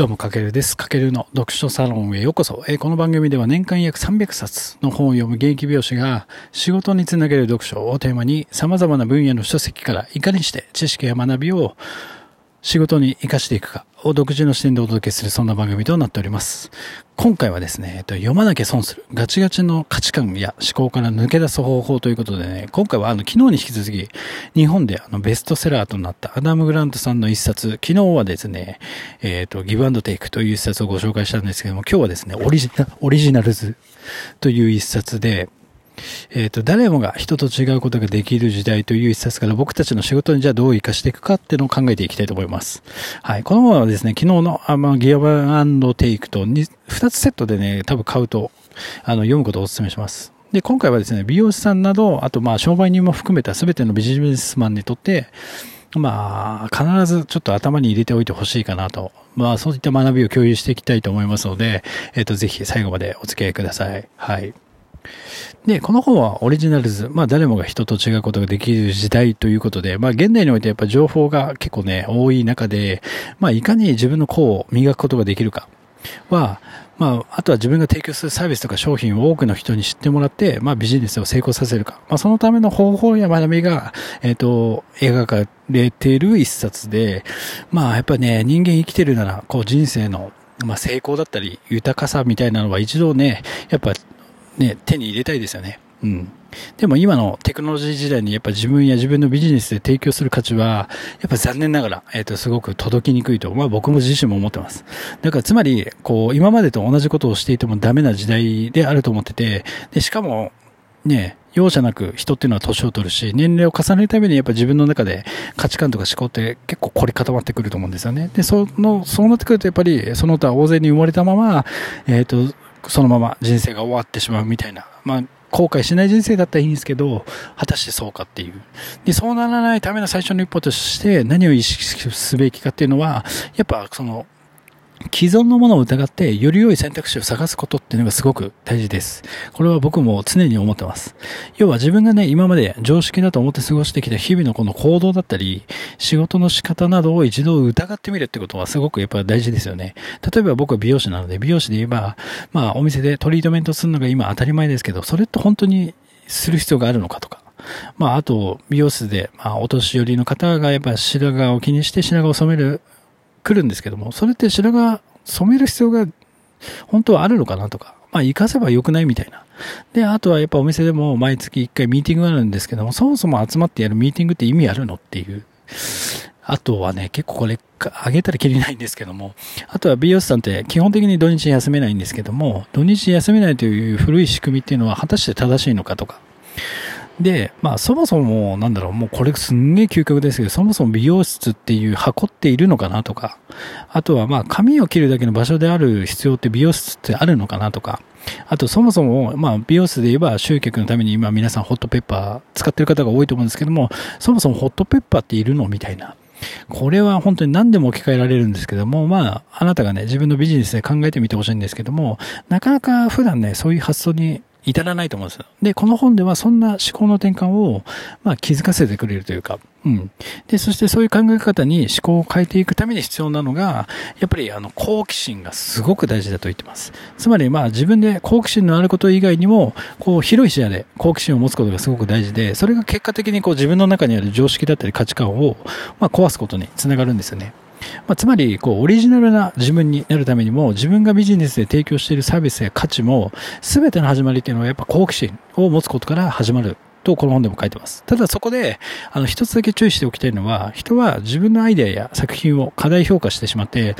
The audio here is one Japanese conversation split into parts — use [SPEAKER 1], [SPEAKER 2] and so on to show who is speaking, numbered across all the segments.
[SPEAKER 1] どうも、かけるです。かけるの読書サロンへようこそ。えー、この番組では年間約300冊の本を読む現役美容師が仕事につなげる読書をテーマに様々な分野の書籍からいかにして知識や学びを仕事に活かしていくかを独自の視点でお届けするそんな番組となっております。今回はですね、えっと、読まなきゃ損するガチガチの価値観や思考から抜け出す方法ということでね、今回はあの昨日に引き続き日本であのベストセラーとなったアダム・グラントさんの一冊、昨日はですね、えっ、と、ギブアンドテイクという一冊をご紹介したんですけども、今日はですね、オリジナオリジナルズという一冊で、えっ、ー、と、誰もが人と違うことができる時代という一冊から僕たちの仕事にじゃあどう活かしていくかっていうのを考えていきたいと思います。はい。この本はですね、昨日のあ、まあ、ギアバンテイクと 2, つセットでね、多分買うと、あの、読むことをお勧めします。で、今回はですね、美容師さんなど、あとまあ、商売人も含めた全てのビジネスマンにとって、まあ、必ずちょっと頭に入れておいてほしいかなと。まあ、そういった学びを共有していきたいと思いますので、えっ、ー、と、ぜひ最後までお付き合いください。はい。で、この本はオリジナルズ、まあ誰もが人と違うことができる時代ということで、まあ現代においてやっぱ情報が結構ね、多い中で、まあいかに自分の個を磨くことができるかは、まあ、あとは自分が提供するサービスとか商品を多くの人に知ってもらって、まあビジネスを成功させるか。まあそのための方法や学びが、えっ、ー、と、描かれている一冊で、まあやっぱね、人間生きてるなら、こう人生のまあ、成功だったり、豊かさみたいなのは一度ね、やっぱね、手に入れたいですよね。うん。でも今のテクノロジー時代にやっぱ自分や自分のビジネスで提供する価値は、やっぱ残念ながら、えっ、ー、と、すごく届きにくいと、まあ僕も自身も思ってます。だからつまり、こう、今までと同じことをしていてもダメな時代であると思ってて、で、しかも、ね、容赦なく人っていうのは年を取るし、年齢を重ねるためにやっぱ自分の中で価値観とか思考って結構凝り固まってくると思うんですよね。で、その、そうなってくるとやっぱりその他大勢に生まれたまま、えっ、ー、と、そのまま人生が終わってしまうみたいな。まあ、後悔しない人生だったらいいんですけど、果たしてそうかっていう。で、そうならないための最初の一歩として何を意識すべきかっていうのは、やっぱその、既存のものを疑ってより良い選択肢を探すことっていうのがすごく大事です。これは僕も常に思ってます。要は自分がね、今まで常識だと思って過ごしてきた日々のこの行動だったり、仕事の仕方などを一度疑ってみるってことはすごくやっぱ大事ですよね。例えば僕は美容師なので、美容師で言えば、まあお店でトリートメントするのが今当たり前ですけど、それって本当にする必要があるのかとか。まああと、美容室で、まあお年寄りの方がやっぱ白髪を気にして白髪を染める来るんですけども、それって白髪染める必要が本当はあるのかなとか、まあ、活かせばよくないみたいな。で、あとはやっぱお店でも毎月1回ミーティングがあるんですけども、そもそも集まってやるミーティングって意味あるのっていう。あとはね、結構これ、あげたらきりないんですけども、あとは美容師さんって基本的に土日休めないんですけども、土日休めないという古い仕組みっていうのは果たして正しいのかとか、で、まあそもそも、なんだろう、もうこれすんげえ究極ですけど、そもそも美容室っていう箱っているのかなとか、あとはまあ髪を切るだけの場所である必要って美容室ってあるのかなとか、あとそもそも、まあ美容室で言えば集客のために今皆さんホットペッパー使ってる方が多いと思うんですけども、そもそもホットペッパーっているのみたいな。これは本当に何でも置き換えられるんですけども、まあ、あなたがね、自分のビジネスで考えてみてほしいんですけども、なかなか普段ね、そういう発想に至らないと思うんですよ。で、この本ではそんな思考の転換を、まあ、気づかせてくれるというか、うん。で、そしてそういう考え方に思考を変えていくために必要なのが、やっぱりあの、好奇心がすごく大事だと言ってます。つまり、まあ、自分で好奇心のあること以外にも、こう、広い視野で好奇心を持つことがすごく大事で、それが結果的にこう、自分の中にある常識だったり価値観を、まあ、壊すことにつながるんですよね。まあ、つまり、こう、オリジナルな自分になるためにも、自分がビジネスで提供しているサービスや価値も、すべての始まりっていうのはやっぱ好奇心を持つことから始まるとこの本でも書いてます。ただそこで、あの、一つだけ注意しておきたいのは、人は自分のアイデアや作品を過大評価してしまって、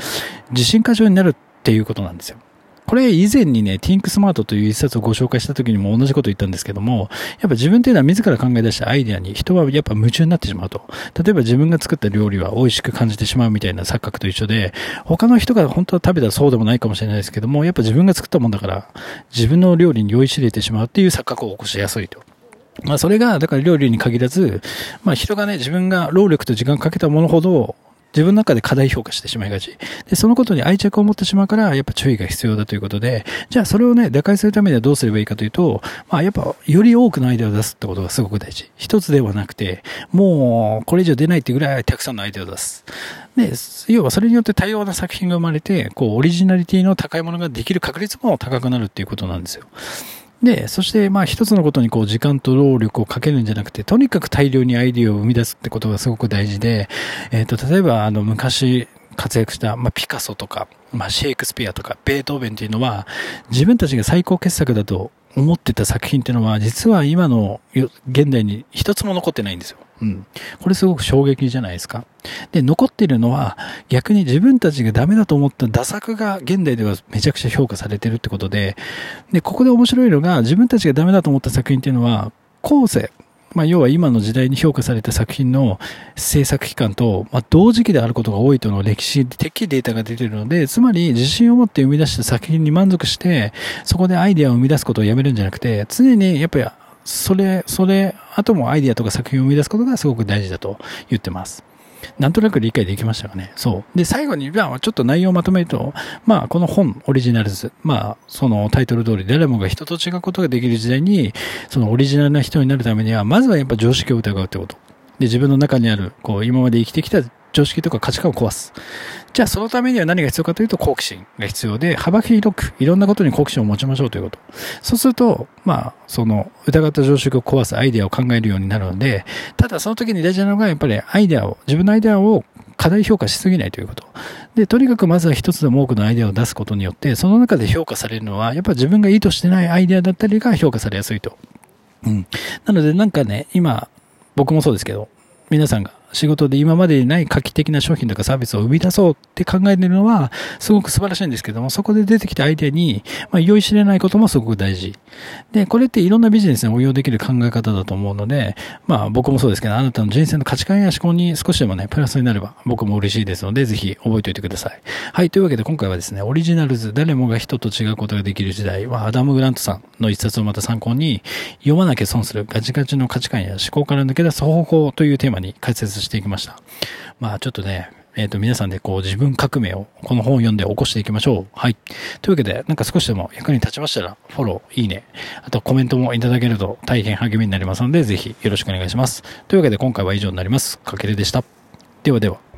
[SPEAKER 1] 自信過剰になるっていうことなんですよ。これ以前にね、Think Smart という一冊をご紹介した時にも同じこと言ったんですけども、やっぱ自分っていうのは自ら考え出したアイデアに人はやっぱ夢中になってしまうと。例えば自分が作った料理は美味しく感じてしまうみたいな錯覚と一緒で、他の人が本当は食べたらそうでもないかもしれないですけども、やっぱ自分が作ったもんだから、自分の料理に酔いしれてしまうっていう錯覚を起こしやすいと。まあそれが、だから料理に限らず、まあ人がね、自分が労力と時間をかけたものほど、自分の中で過大評価してしまいがち。で、そのことに愛着を持ってしまうから、やっぱ注意が必要だということで、じゃあそれをね、打開するためにはどうすればいいかというと、まあやっぱ、より多くのアイデアを出すってことがすごく大事。一つではなくて、もう、これ以上出ないってぐらいたくさんのアイデアを出す。で、要はそれによって多様な作品が生まれて、こう、オリジナリティの高いものができる確率も高くなるっていうことなんですよ。で、そしてまあ一つのことにこう時間と労力をかけるんじゃなくて、とにかく大量にアイディアを生み出すってことがすごく大事で、えっ、ー、と、例えばあの昔活躍した、まあ、ピカソとか、まあ、シェイクスピアとか、ベートーベンっていうのは、自分たちが最高傑作だと思ってた作品っていうのは、実は今の現代に一つも残ってないんですよ。うん。これすごく衝撃じゃないですか。で、残ってるのは、逆に自分たちがダメだと思った打作が現代ではめちゃくちゃ評価されてるってことで、で、ここで面白いのが、自分たちがダメだと思った作品っていうのは、後世、まあ、要は今の時代に評価された作品の制作期間と、まあ、同時期であることが多いとの歴史的データが出ているので、つまり自信を持って生み出した作品に満足して、そこでアイデアを生み出すことをやめるんじゃなくて、常にやっぱり、それ、それ、あともアイディアとか作品を生み出すことがすごく大事だと言ってます。なんとなく理解できましたかね？そう。で、最後に、まあ、ちょっと内容をまとめると、まあ、この本、オリジナルズ、まあ、そのタイトル通り、誰もが人と違うことができる時代に、そのオリジナルな人になるためには、まずはやっぱ常識を疑うってこと。で、自分の中にある、こう、今まで生きてきた常識とか価値観を壊す。じゃあそのためには何が必要かというと好奇心が必要で、幅広くいろんなことに好奇心を持ちましょうということ。そうすると、まあ、その疑った常識を壊すアイデアを考えるようになるので、ただその時に大事なのがやっぱりアイデアを、自分のアイデアを過大評価しすぎないということ。で、とにかくまずは一つでも多くのアイデアを出すことによって、その中で評価されるのは、やっぱ自分が意図してないアイデアだったりが評価されやすいと。うん。なのでなんかね、今、僕もそうですけど、皆さんが仕事で今までにない画期的な商品とかサービスを生み出そうって考えてるのは、すごく素晴らしいんですけども、そこで出てきたアイデアに、まあ、酔い知れないこともすごく大事。で、これっていろんなビジネスに応用できる考え方だと思うので、まあ僕もそうですけど、あなたの人生の価値観や思考に少しでもね、プラスになれば僕も嬉しいですので、ぜひ覚えておいてください。はい、というわけで今回はですね、オリジナルズ、誰もが人と違うことができる時代は、アダム・グラントさんの一冊をまた参考に、読まなきゃ損するガチガチの価値観や思考から抜け出す方法というテーマに解説していきました。まあちょっとね、えっ、ー、と、皆さんでこう自分革命をこの本を読んで起こしていきましょう。はい。というわけで、なんか少しでも役に立ちましたら、フォロー、いいね、あとコメントもいただけると大変励みになりますので、ぜひよろしくお願いします。というわけで今回は以上になります。かけるでした。ではでは。